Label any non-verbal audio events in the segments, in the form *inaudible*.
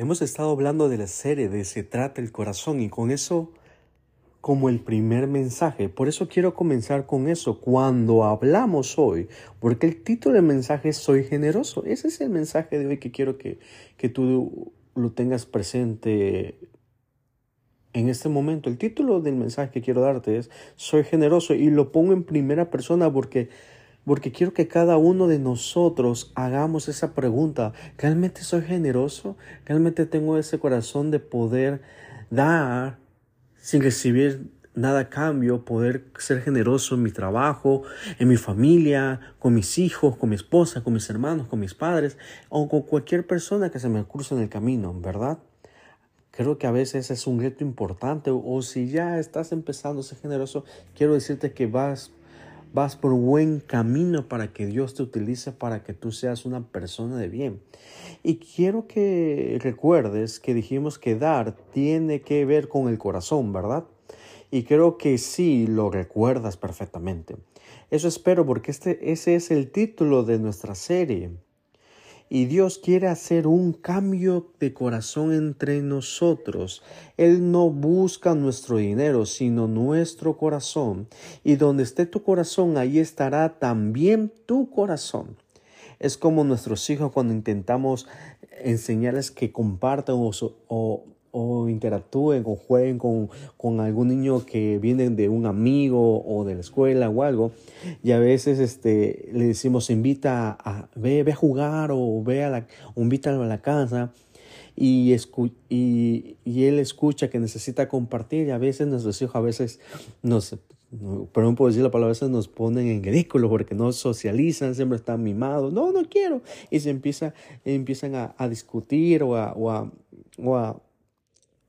Hemos estado hablando de la serie de Se trata el corazón y con eso como el primer mensaje. Por eso quiero comenzar con eso cuando hablamos hoy, porque el título del mensaje es Soy generoso. Ese es el mensaje de hoy que quiero que, que tú lo tengas presente en este momento. El título del mensaje que quiero darte es Soy generoso y lo pongo en primera persona porque porque quiero que cada uno de nosotros hagamos esa pregunta. ¿Realmente soy generoso? ¿Realmente tengo ese corazón de poder dar sin recibir nada a cambio, poder ser generoso en mi trabajo, en mi familia, con mis hijos, con mi esposa, con mis hermanos, con mis padres o con cualquier persona que se me cruce en el camino, ¿verdad? Creo que a veces es un reto importante o si ya estás empezando a ser generoso, quiero decirte que vas vas por buen camino para que Dios te utilice para que tú seas una persona de bien. Y quiero que recuerdes que dijimos que dar tiene que ver con el corazón, ¿verdad? Y creo que sí lo recuerdas perfectamente. Eso espero porque este, ese es el título de nuestra serie. Y Dios quiere hacer un cambio de corazón entre nosotros. Él no busca nuestro dinero, sino nuestro corazón. Y donde esté tu corazón, ahí estará también tu corazón. Es como nuestros hijos cuando intentamos enseñarles que compartan o, o o interactúen o jueguen con, algún niño que viene de un amigo o de la escuela o algo y a veces este le decimos invita a, ve, ve a jugar o ve a la invítalo a la casa y, y, y, él escucha que necesita compartir y a veces nuestros hijos a veces nos perdón por decir la palabra, a veces nos ponen en ridículo porque no socializan, siempre están mimados, no, no quiero, y se empieza, empiezan a, discutir a, o a o a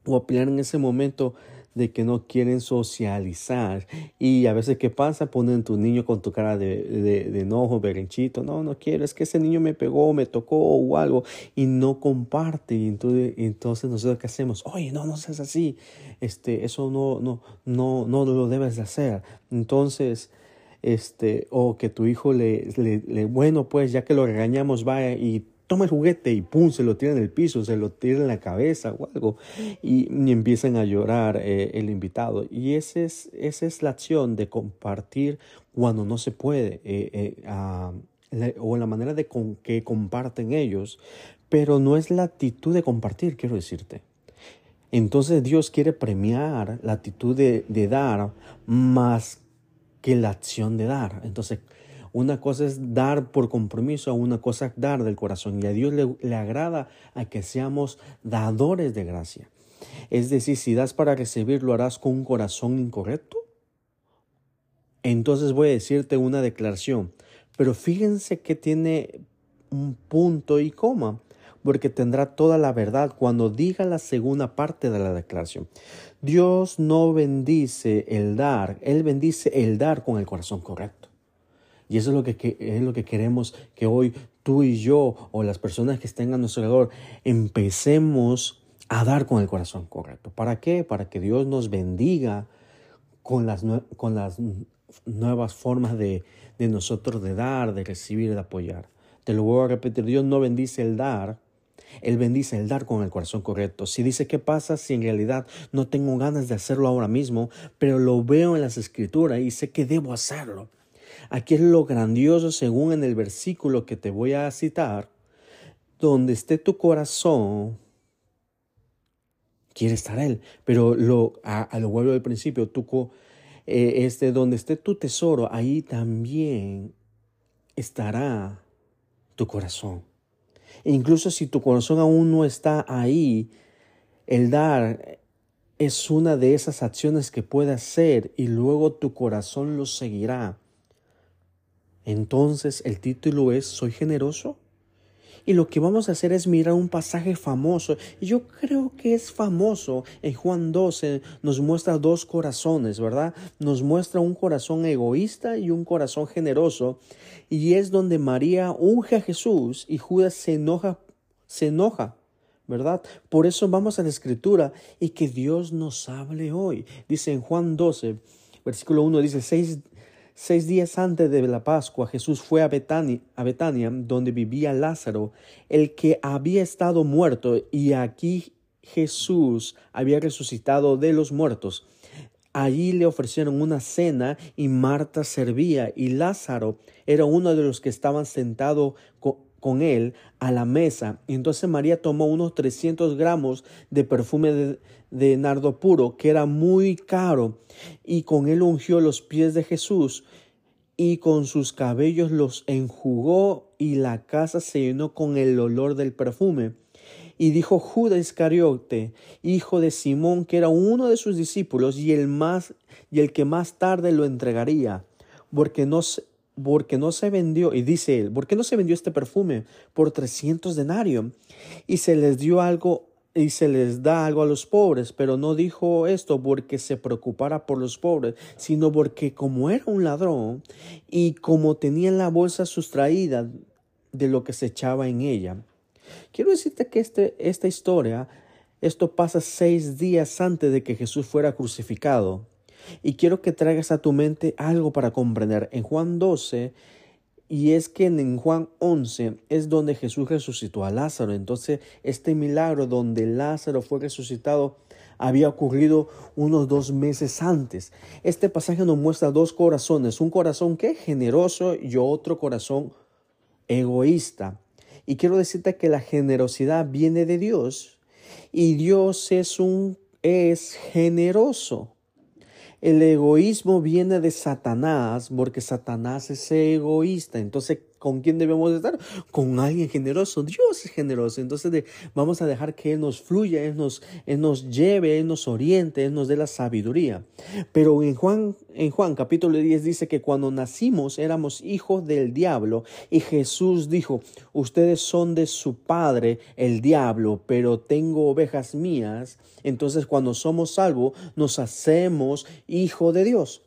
en ese momento de que no quieren socializar. Y a veces, ¿qué pasa? Ponen tu niño con tu cara de, de, enojo, berrinchito. No, no quiero, es que ese niño me pegó, me tocó o algo. Y no comparte. Y entonces, entonces ¿qué hacemos? Oye, no, no seas así. Este, eso no, no, no, no lo debes de hacer. Entonces, este, o que tu hijo le, le, le, bueno, pues ya que lo regañamos, vaya y toma el juguete y pum, se lo tira en el piso, se lo tira en la cabeza o algo y, empiezan a llorar eh, el invitado. Y esa es, esa es la acción de compartir cuando no se puede eh, eh, o la manera de con, que comparten ellos, pero no es la actitud de compartir, quiero decirte. Entonces Dios quiere premiar la actitud de, de dar más que la acción de dar. Entonces, una cosa es dar por compromiso, una cosa es dar del corazón. Y a Dios le, agrada a que seamos dadores de gracia. Es decir, si das para recibir, ¿lo harás con un corazón incorrecto? Entonces voy a decirte una declaración. Pero fíjense que tiene un punto y coma, porque tendrá toda la verdad cuando diga la segunda parte de la declaración. Dios no bendice el dar, Él bendice el dar con el corazón correcto. Y eso es lo que, es lo que queremos que hoy tú y yo o las personas que estén a nuestro alrededor empecemos a dar con el corazón correcto. ¿Para qué? Para que Dios nos bendiga con las, con las nuevas formas de, de nosotros de dar, de recibir, de apoyar. Te lo voy a repetir, Dios no bendice el dar, Él bendice el dar con el corazón correcto. Si dice, ¿qué pasa si en realidad no tengo ganas de hacerlo ahora mismo, pero lo veo en las escrituras y sé que debo hacerlo? Aquí es lo grandioso según en el versículo que te voy a citar, donde esté tu corazón, quiere estar Él. Pero lo, a, lo vuelvo del principio, tu, eh, este, donde esté tu tesoro, ahí también estará tu corazón. E incluso si tu corazón aún no está ahí, el dar es una de esas acciones que puede hacer y luego tu corazón lo seguirá. Entonces el título es ¿Soy generoso? Y lo que vamos a hacer es mirar un pasaje famoso. Yo creo que es famoso. En Juan 12 nos muestra dos corazones, ¿verdad? Nos muestra un corazón egoísta y un corazón generoso. Y es donde María unge a Jesús y Judas se enoja, se enoja. ¿verdad? Por eso vamos a la escritura y que Dios nos hable hoy. Dice en Juan 12, versículo 1, dice, seis Seis días antes de la Pascua, Jesús fue a Betania, a Betania, donde vivía Lázaro, el que había estado muerto, y aquí Jesús había resucitado de los muertos. Allí le ofrecieron una cena y Marta servía y Lázaro era uno de los que estaban sentados con, él a la mesa. Y entonces María tomó unos 300 gramos de perfume de, nardo puro, que era muy caro, y con él ungió los pies de Jesús y con sus cabellos los enjugó y la casa se llenó con el olor del perfume. Y dijo Judas Iscariote, hijo de Simón, que era uno de sus discípulos y el más y el que más tarde lo entregaría, porque no porque no se vendió, y dice él, ¿por qué no se vendió este perfume por trescientos denarios? Y se les dio algo y se les da algo a los pobres, pero no dijo esto porque se preocupara por los pobres, sino porque como era un ladrón y como tenía en la bolsa sustraída de lo que se echaba en ella, Quiero decirte que este, esta historia, esto pasa seis días antes de que Jesús fuera crucificado. Y quiero que traigas a tu mente algo para comprender. En Juan 12, y es que en Juan 11 es donde Jesús resucitó a Lázaro. Entonces, este milagro donde Lázaro fue resucitado había ocurrido unos dos meses antes. Este pasaje nos muestra dos corazones, un corazón que es generoso y otro corazón egoísta. Y quiero decirte que la generosidad viene de Dios y Dios es un es generoso. El egoísmo viene de Satanás porque Satanás es egoísta. Entonces ¿Con quién debemos estar? Con alguien generoso. Dios es generoso. Entonces vamos a dejar que Él nos fluya, Él nos, nos lleve, Él nos oriente, Él nos dé la sabiduría. Pero en Juan, en Juan capítulo 10 dice que cuando nacimos éramos hijos del diablo y Jesús dijo, ustedes son de su padre el diablo, pero tengo ovejas mías. Entonces cuando somos salvos nos hacemos hijo de Dios.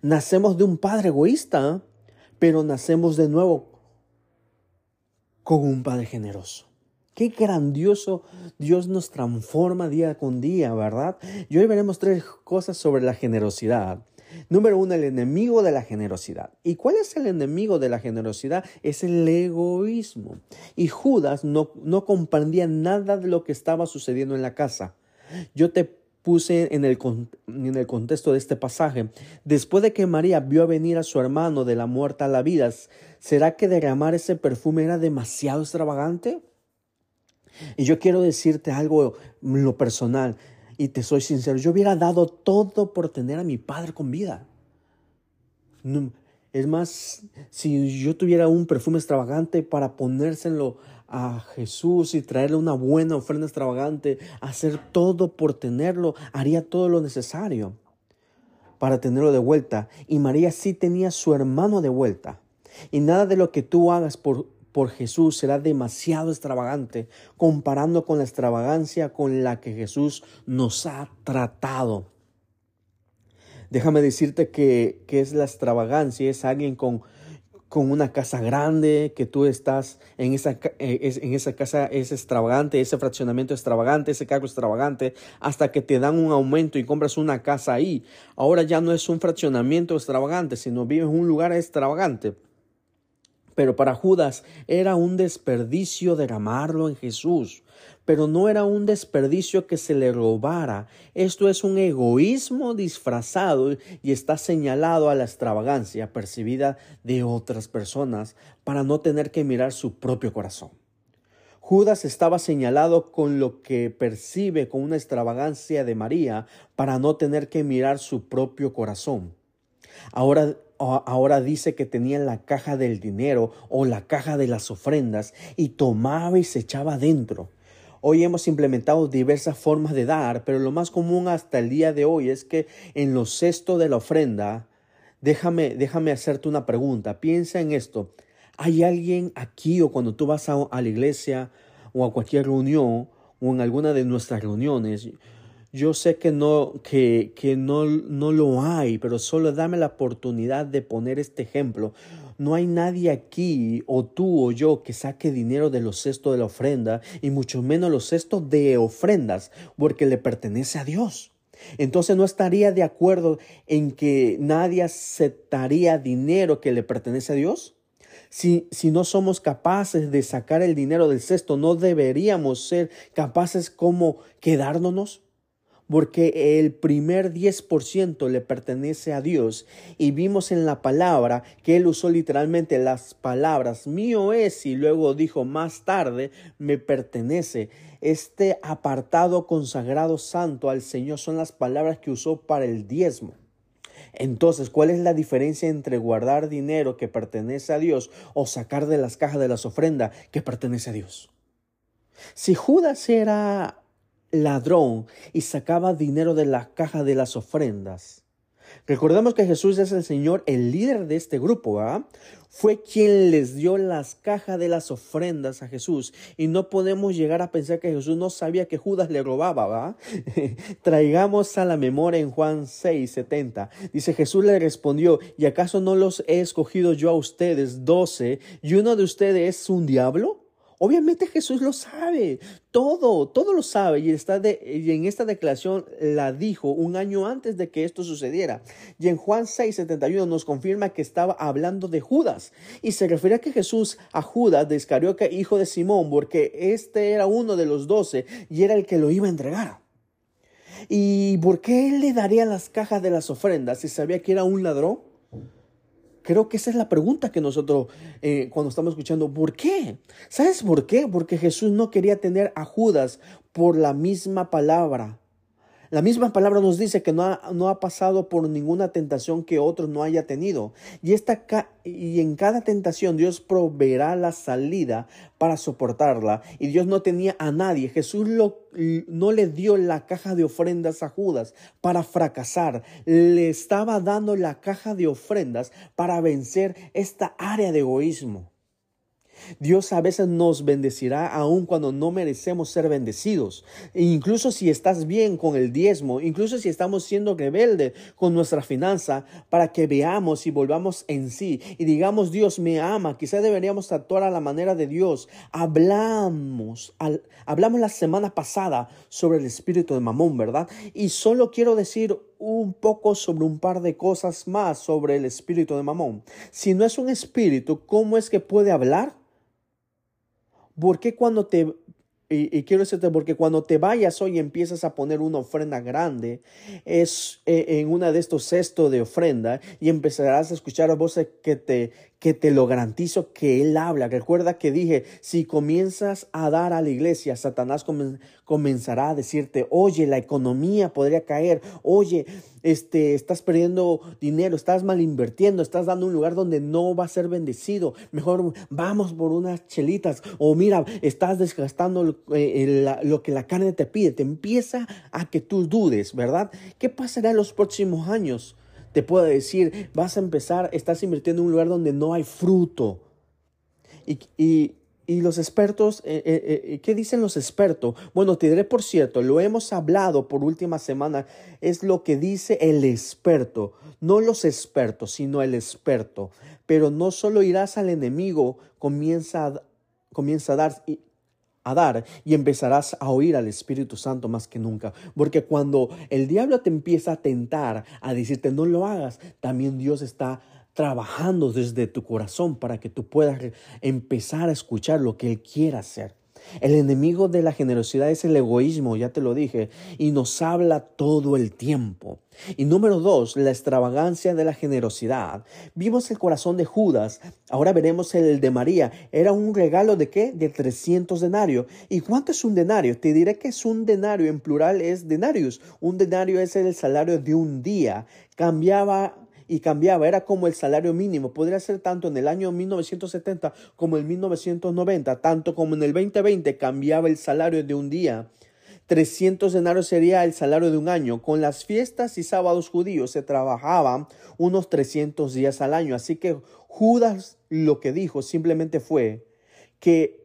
Nacemos de un padre egoísta pero nacemos de nuevo con un Padre generoso. Qué grandioso Dios nos transforma día con día, ¿verdad? Y hoy veremos tres cosas sobre la generosidad. Número uno, el enemigo de la generosidad. ¿Y cuál es el enemigo de la generosidad? Es el egoísmo. Y Judas no, no comprendía nada de lo que estaba sucediendo en la casa. Yo te puse en el, en el contexto de este pasaje. Después de que María vio venir a su hermano de la muerte a la vida, ¿será que derramar ese perfume era demasiado extravagante? Y yo quiero decirte algo lo personal, y te soy sincero, yo hubiera dado todo por tener a mi padre con vida. Es más, si yo tuviera un perfume extravagante para ponérselo a Jesús y traerle una buena ofrenda extravagante, hacer todo por tenerlo, haría todo lo necesario para tenerlo de vuelta. Y María sí tenía su hermano de vuelta. Y nada de lo que tú hagas por, por Jesús será demasiado extravagante comparando con la extravagancia con la que Jesús nos ha tratado. Déjame decirte que, que es la extravagancia, es alguien con con una casa grande, que tú estás en esa, eh, en esa casa es extravagante, ese fraccionamiento extravagante, ese cargo extravagante, hasta que te dan un aumento y compras una casa ahí. Ahora ya no es un fraccionamiento extravagante, sino vives en un lugar extravagante. Pero para Judas era un desperdicio derramarlo en Jesús. Pero no era un desperdicio que se le robara. Esto es un egoísmo disfrazado y está señalado a la extravagancia percibida de otras personas para no tener que mirar su propio corazón. Judas estaba señalado con lo que percibe con una extravagancia de María para no tener que mirar su propio corazón. Ahora ahora dice que tenía la caja del dinero o la caja de las ofrendas y tomaba y se echaba dentro. Hoy hemos implementado diversas formas de dar, pero lo más común hasta el día de hoy es que en los cestos de la ofrenda, déjame, déjame hacerte una pregunta, piensa en esto. ¿Hay alguien aquí o cuando tú vas a, a la iglesia o a cualquier reunión o en alguna de nuestras reuniones, yo sé que no, que, que no, no lo hay, pero solo dame la oportunidad de poner este ejemplo. No hay nadie aquí, o tú o yo, que saque dinero de los cestos de la ofrenda, y mucho menos los cestos de ofrendas, porque le pertenece a Dios. Entonces no estaría de acuerdo en que nadie aceptaría dinero que le pertenece a Dios. Si, si, no somos capaces de sacar el dinero del cesto, no deberíamos ser capaces como quedárnoslos porque el primer 10% le pertenece a Dios. Y vimos en la palabra que él usó literalmente las palabras mío es y luego dijo más tarde me pertenece. Este apartado consagrado santo al Señor son las palabras que usó para el diezmo. Entonces, ¿cuál es la diferencia entre guardar dinero que pertenece a Dios o sacar de las cajas de las ofrendas que pertenece a Dios? Si Judas era ladrón y sacaba dinero de la caja de las ofrendas. Recordemos que Jesús es el Señor, el líder de este grupo, ¿ah? Fue quien les dio las cajas de las ofrendas a Jesús. Y no podemos llegar a pensar que Jesús no sabía que Judas le robaba, ¿va? *laughs* Traigamos a la memoria en Juan 6, 70. Dice, Jesús le respondió, ¿y acaso no los he escogido yo a ustedes doce y uno de ustedes es un diablo? Obviamente Jesús lo sabe, todo, todo lo sabe y, está de, y en esta declaración la dijo un año antes de que esto sucediera. Y en Juan 6, 71 nos confirma que estaba hablando de Judas y se refiere a que Jesús a Judas de Iscarioca, hijo de Simón, porque este era uno de los doce y era el que lo iba a entregar. ¿Y por qué él le daría las cajas de las ofrendas si sabía que era un ladrón? Creo que esa es la pregunta que nosotros eh, cuando estamos escuchando, ¿por qué? ¿Sabes por qué? Porque Jesús no quería tener a Judas por la misma palabra. La misma palabra nos dice que no ha, no ha pasado por ninguna tentación que otro no haya tenido. Y, esta, y en cada tentación Dios proveerá la salida para soportarla. Y Dios no tenía a nadie. Jesús no le dio la caja de ofrendas a Judas para fracasar. Le estaba dando la caja de ofrendas para vencer esta área de egoísmo. Dios a veces nos bendecirá aun cuando no merecemos ser bendecidos. E incluso si estás bien con el diezmo, incluso si estamos siendo rebeldes con nuestra finanza, para que veamos y volvamos en sí y digamos Dios me ama, quizás deberíamos actuar a la manera de Dios. Hablamos, hablamos la semana pasada sobre el espíritu de Mamón, ¿verdad? Y solo quiero decir un poco sobre un par de cosas más sobre el espíritu de Mamón. Si no es un espíritu, ¿cómo es que puede hablar? ¿Por qué cuando te y, quiero decirte, porque cuando te vayas hoy empiezas a poner una ofrenda grande, es eh, en una de estos cestos de ofrenda y empezarás a escuchar voces que te, que te lo garantizo que Él habla. Recuerda que dije, si comienzas a dar a la iglesia, Satanás comenzará a decirte, oye, la economía podría caer, oye, este, estás perdiendo dinero, estás mal invirtiendo, estás dando un lugar donde no va a ser bendecido. Mejor vamos por unas chelitas. O mira, estás desgastando lo, eh, lo que la carne te pide. Te empieza a que tú dudes, ¿verdad? ¿Qué pasará en los próximos años? Te puedo decir, vas a empezar, estás invirtiendo en un lugar donde no hay fruto. Y, los expertos, eh, eh, eh, ¿qué dicen los expertos? Bueno, te diré por cierto, lo hemos hablado por última semana, es lo que dice el experto, no los expertos, sino el experto. Pero no solo irás al enemigo, comienza comienza a dar a dar y empezarás a oír al Espíritu Santo más que nunca. Porque cuando el diablo te empieza a tentar, a decirte no lo hagas, también Dios está trabajando desde tu corazón para que tú puedas empezar a escuchar lo que Él quiere hacer. El enemigo de la generosidad es el egoísmo, ya te lo dije, y nos habla todo el tiempo. Y número dos, la extravagancia de la generosidad. Vimos el corazón de Judas, ahora veremos el de María. Era un regalo de qué? De 300 denarios. ¿Y cuánto es un denario? Te diré que es un denario, en plural es denarius. Un denario es el salario de un día. Cambiaba y cambiaba, era como el salario mínimo, podría ser tanto en el año 1970 como en 1990, tanto como en el 2020 cambiaba el salario de un día. 300 denarios sería el salario de un año. Con las fiestas y sábados judíos se trabajaban unos 300 días al año. Así que Judas lo que dijo simplemente fue que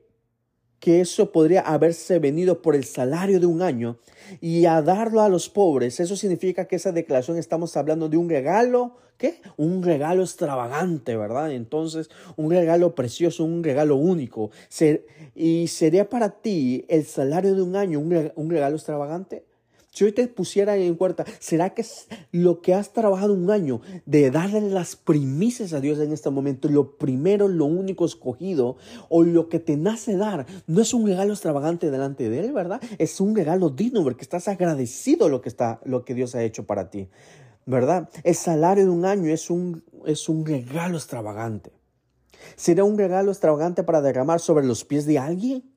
que eso podría haberse venido por el salario de un año y a darlo a los pobres. Eso significa que esa declaración estamos hablando de un regalo, ¿qué? Un regalo extravagante, ¿verdad? Entonces, un regalo precioso, un regalo único. ¿Y sería para ti el salario de un año un regalo extravagante? Si hoy te pusiera en cuenta, ¿será que lo que has trabajado un año de darle las primicias a Dios en este momento, lo primero, lo único escogido, o lo que te nace dar, no es un regalo extravagante delante de Él, ¿verdad? Es un regalo digno porque estás agradecido lo que, está, lo que Dios ha hecho para ti, ¿verdad? El salario de un año es un, es un regalo extravagante. ¿Será un regalo extravagante para derramar sobre los pies de alguien?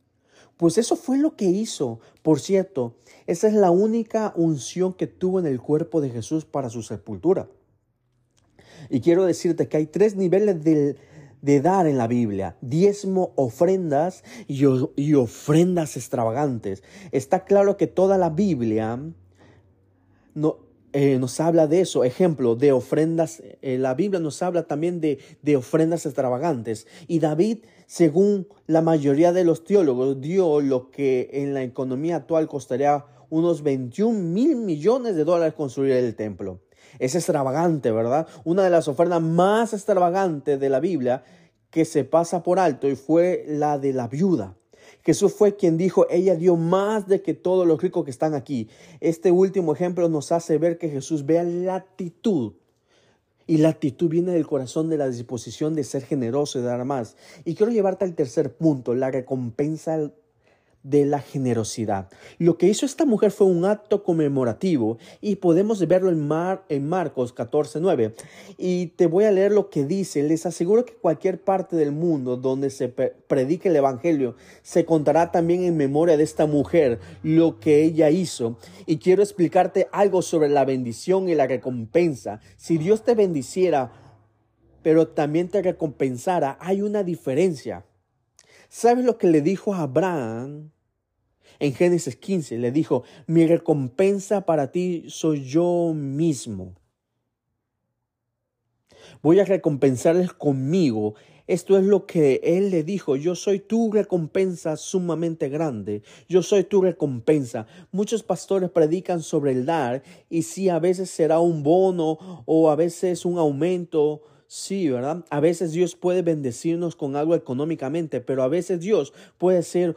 Pues eso fue lo que hizo. Por cierto, esa es la única unción que tuvo en el cuerpo de Jesús para su sepultura. Y quiero decirte que hay tres niveles de, dar en la Biblia. Diezmo, ofrendas y, y ofrendas extravagantes. Está claro que toda la Biblia no, eh, nos habla de eso. Ejemplo, de ofrendas. Eh, la Biblia nos habla también de, de, ofrendas extravagantes. Y David, según la mayoría de los teólogos, dio lo que en la economía actual costaría unos 21 mil millones de dólares construir el templo. Es extravagante, ¿verdad? Una de las ofrendas más extravagantes de la Biblia que se pasa por alto y fue la de la viuda. Jesús fue quien dijo, ella dio más de que todos los ricos que están aquí. Este último ejemplo nos hace ver que Jesús vea la actitud. Y la actitud viene del corazón de la disposición de ser generoso y dar más. Y quiero llevarte al tercer punto, la recompensa de la generosidad. Lo que hizo esta mujer fue un acto conmemorativo y podemos verlo en, Mar, en Marcos 14:9. Y te voy a leer lo que dice. Les aseguro que cualquier parte del mundo donde se predique el Evangelio se contará también en memoria de esta mujer lo que ella hizo. Y quiero explicarte algo sobre la bendición y la recompensa. Si Dios te bendiciera, pero también te recompensara, hay una diferencia. ¿Sabes lo que le dijo a Abraham en Génesis 15? Le dijo, mi recompensa para ti soy yo mismo. Voy a recompensarles conmigo. Esto es lo que él le dijo, yo soy tu recompensa sumamente grande, yo soy tu recompensa. Muchos pastores predican sobre el dar y si a veces será un bono o a veces un aumento Sí, ¿verdad? A veces Dios puede bendecirnos con algo económicamente, pero a veces Dios puede ser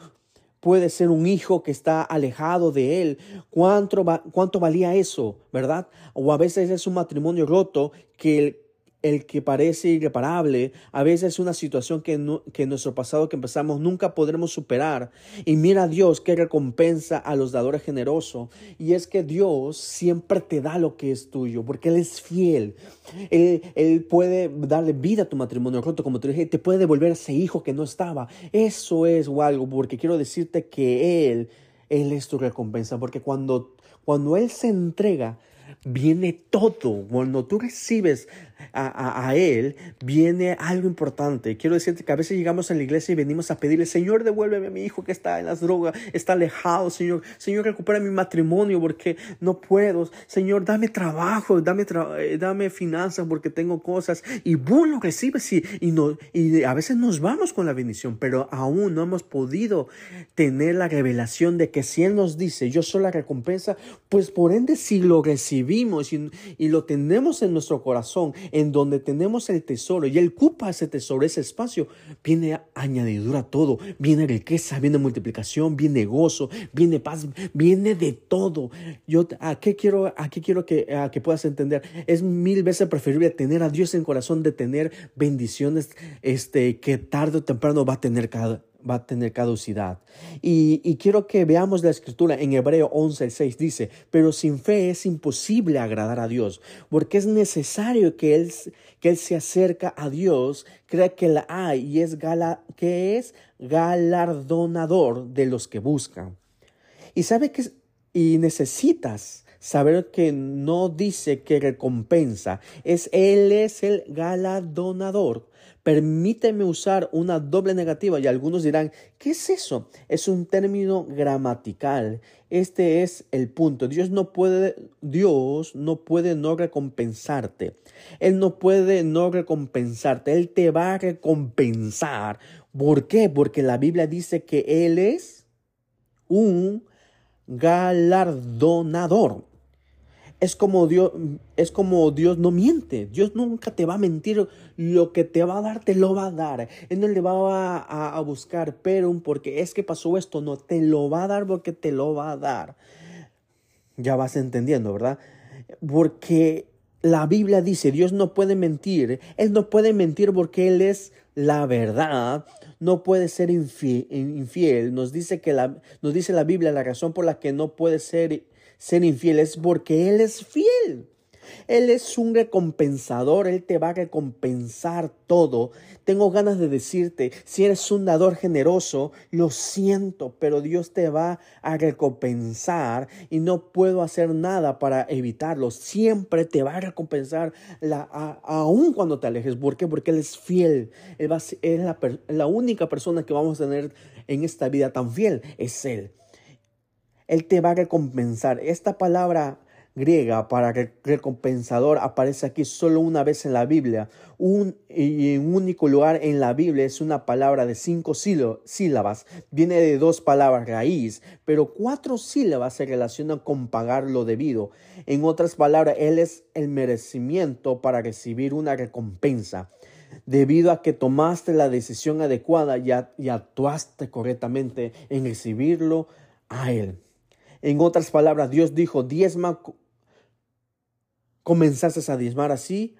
puede ser un hijo que está alejado de él. ¿Cuánto, ¿Cuánto valía eso? ¿Verdad? O a veces es un matrimonio roto que el el que parece irreparable, a veces es una situación que, que en nuestro pasado que empezamos nunca podremos superar. Y mira a Dios que recompensa a los dadores generosos. Y es que Dios siempre te da lo que es tuyo, porque Él es fiel. Él, él puede darle vida a tu matrimonio roto, como te dije, te puede devolver a ese hijo que no estaba. Eso es algo, porque quiero decirte que Él, Él es tu recompensa, porque cuando, cuando Él se entrega, viene todo. Cuando tú recibes a, Él, viene algo importante. Quiero decirte que a veces llegamos a la iglesia y venimos a pedirle, Señor, devuélveme a mi hijo que está en las drogas, está alejado, Señor. Señor, recupera mi matrimonio porque no puedo. Señor, dame trabajo, dame, eh, dame finanzas porque tengo cosas. Y vos lo recibes y, y, no, y a veces nos vamos con la bendición, pero aún no hemos podido tener la revelación de que si Él nos dice, yo soy la recompensa, pues por ende si lo recibimos y, y lo tenemos en nuestro corazón, en donde tenemos el tesoro y Él ocupa ese tesoro, ese espacio, viene añadidura todo, viene riqueza, viene multiplicación, viene gozo, viene paz, viene de todo. Yo, ¿a qué quiero, a qué quiero que, a que puedas entender? Es mil veces preferible tener a Dios en corazón de tener bendiciones este, que tarde o temprano va a tener cada, va a tener caducidad. Y, quiero que veamos la escritura en Hebreo 11, 6 dice, pero sin fe es imposible agradar a Dios, porque es necesario que Él, que él se acerca a Dios, crea que la hay y es, gala, que es galardonador de los que buscan. Y sabe que y necesitas saber que no dice que recompensa, es Él es el galardonador. Permíteme usar una doble negativa y algunos dirán, ¿qué es eso? Es un término gramatical. Este es el punto. Dios no puede, Dios no puede no recompensarte. Él no puede no recompensarte. Él te va a recompensar. ¿Por qué? Porque la Biblia dice que Él es un galardonador. Es como Dios, es como Dios no miente. Dios nunca te va a mentir. Lo que te va a dar, te lo va a dar. Él no le va a, buscar, pero porque es que pasó esto, no, te lo va a dar porque te lo va a dar. Ya vas entendiendo, ¿verdad? Porque la Biblia dice, Dios no puede mentir. Él no puede mentir porque Él es la verdad. No puede ser infiel. Nos dice que la, nos dice la Biblia la razón por la que no puede ser, ser infiel es porque Él es fiel. Él es un recompensador, Él te va a recompensar todo. Tengo ganas de decirte, si eres un dador generoso, lo siento, pero Dios te va a recompensar y no puedo hacer nada para evitarlo. Siempre te va a recompensar aún cuando te alejes. ¿Por qué? Porque Él es fiel. Él es la, la única persona que vamos a tener en esta vida tan fiel, es Él. Él te va a recompensar. Esta palabra griega para recompensador aparece aquí solo una vez en la Biblia. Un, y en único lugar en la Biblia es una palabra de cinco sílabas. Viene de dos palabras raíz, pero cuatro sílabas se relacionan con pagar lo debido. En otras palabras, Él es el merecimiento para recibir una recompensa. Debido a que tomaste la decisión adecuada y, y actuaste correctamente en recibirlo a Él. En otras palabras, Dios dijo, diezma comenzases a diezmar así,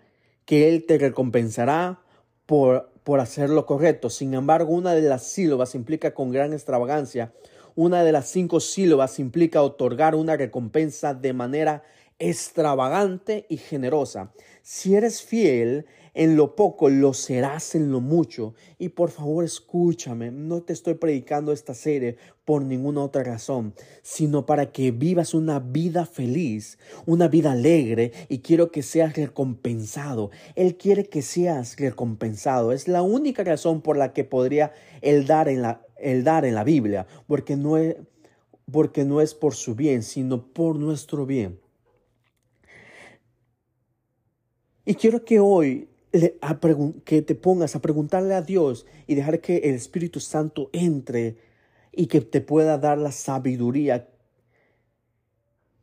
que Él te recompensará por, por hacer lo correcto. Sin embargo, una de las sílabas implica con gran extravagancia. Una de las cinco sílabas implica otorgar una recompensa de manera extravagante y generosa. Si eres fiel en lo poco, lo serás en lo mucho. Y por favor, escúchame, no te estoy predicando esta serie por ninguna otra razón, sino para que vivas una vida feliz, una vida alegre y quiero que seas recompensado. Él quiere que seas recompensado. Es la única razón por la que podría él dar en la, el dar en la Biblia, porque no es, porque no es por su bien, sino por nuestro bien. Y quiero que hoy que te pongas a preguntarle a Dios y dejar que el Espíritu Santo entre y que te pueda dar la sabiduría.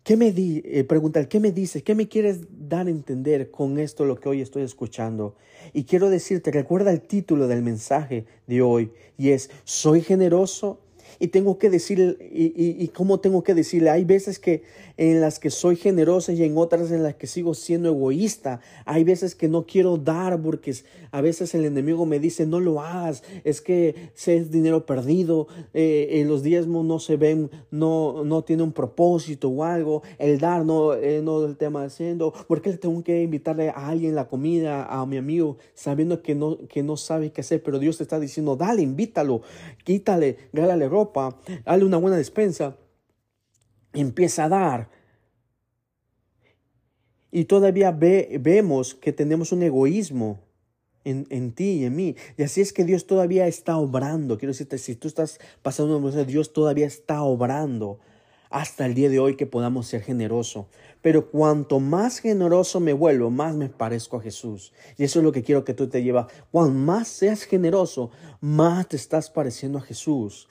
¿Qué me di, eh, preguntar, ¿qué me dices? ¿Qué me quieres dar a entender con esto lo que hoy estoy escuchando? Y quiero decirte, recuerda el título del mensaje de hoy y es, ¿soy generoso? Y tengo que decirle, y, cómo tengo que decirle, hay veces que en las que soy generosa y en otras en las que sigo siendo egoísta, hay veces que no quiero dar porque a veces el enemigo me dice, no lo hagas, es que es dinero perdido, eh, los diezmos no se ven, no, no tiene un propósito o algo, el dar no, eh, no el tema haciendo, ¿por qué le tengo que invitarle a alguien la comida, a mi amigo, sabiendo que no, que no sabe qué hacer, pero Dios te está diciendo, dale, invítalo, quítale, gálale ropa dale una buena despensa, empieza a dar. Y todavía vemos que tenemos un egoísmo en, en, ti y en mí. Y así es que Dios todavía está obrando. Quiero decirte, si tú estás pasando un momento, Dios todavía está obrando hasta el día de hoy que podamos ser generosos. Pero cuanto más generoso me vuelvo, más me parezco a Jesús. Y eso es lo que quiero que tú te llevas. Cuanto más seas generoso, más te estás pareciendo a Jesús.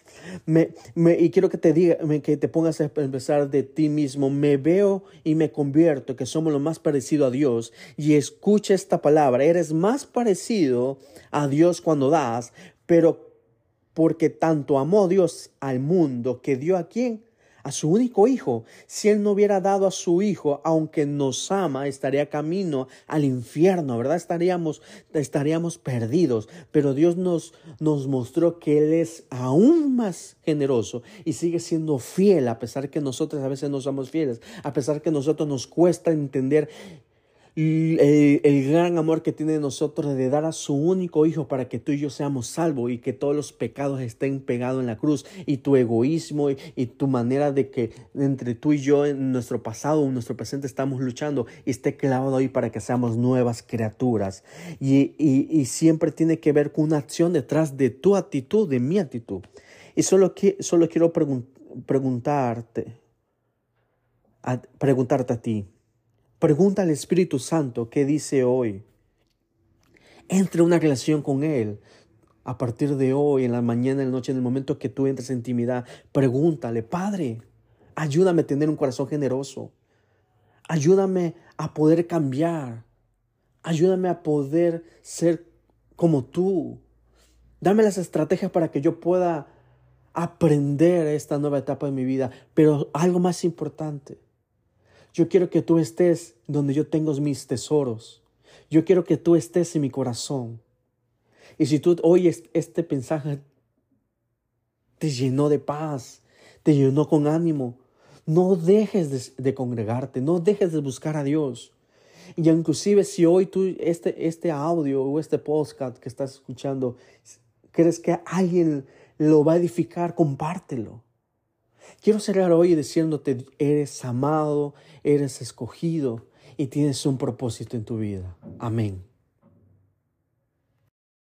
Y quiero que te diga, que te pongas a empezar de ti mismo. Me veo y me convierto que somos lo más parecido a Dios. Y escucha esta palabra. Eres más parecido a Dios cuando das, pero porque tanto amó Dios al mundo que dio a quien a su único hijo. Si él no hubiera dado a su hijo, aunque nos ama, estaría camino al infierno, ¿verdad? Estaríamos, estaríamos perdidos. Pero Dios nos, nos mostró que Él es aún más generoso y sigue siendo fiel, a pesar que nosotros a veces no somos fieles, a pesar que nosotros nos cuesta entender el, gran amor que tiene nosotros de dar a su único hijo para que tú y yo seamos salvos y que todos los pecados estén pegados en la cruz y tu egoísmo y, tu manera de que entre tú y yo en nuestro pasado, en nuestro presente estamos luchando y esté clavado ahí para que seamos nuevas criaturas. Y, y, siempre tiene que ver con una acción detrás de tu actitud, de mi actitud. Y solo, que, solo quiero preguntarte, preguntarte a ti. Pregunta al Espíritu Santo qué dice hoy. Entre una relación con Él. A partir de hoy, en la mañana, en la noche, en el momento que tú entres en intimidad, pregúntale, Padre, ayúdame a tener un corazón generoso. Ayúdame a poder cambiar. Ayúdame a poder ser como tú. Dame las estrategias para que yo pueda aprender esta nueva etapa de mi vida. Pero algo más importante, Yo quiero que tú estés donde yo tengo mis tesoros. Yo quiero que tú estés en mi corazón. Y si tú oyes este mensaje, te llenó de paz, te llenó con ánimo, no dejes de, congregarte, no dejes de buscar a Dios. Y inclusive si hoy tú, este, este audio o este podcast que estás escuchando, crees que alguien lo va a edificar, compártelo. Quiero cerrar hoy diciéndote, eres amado, eres escogido y tienes un propósito en tu vida. Amén.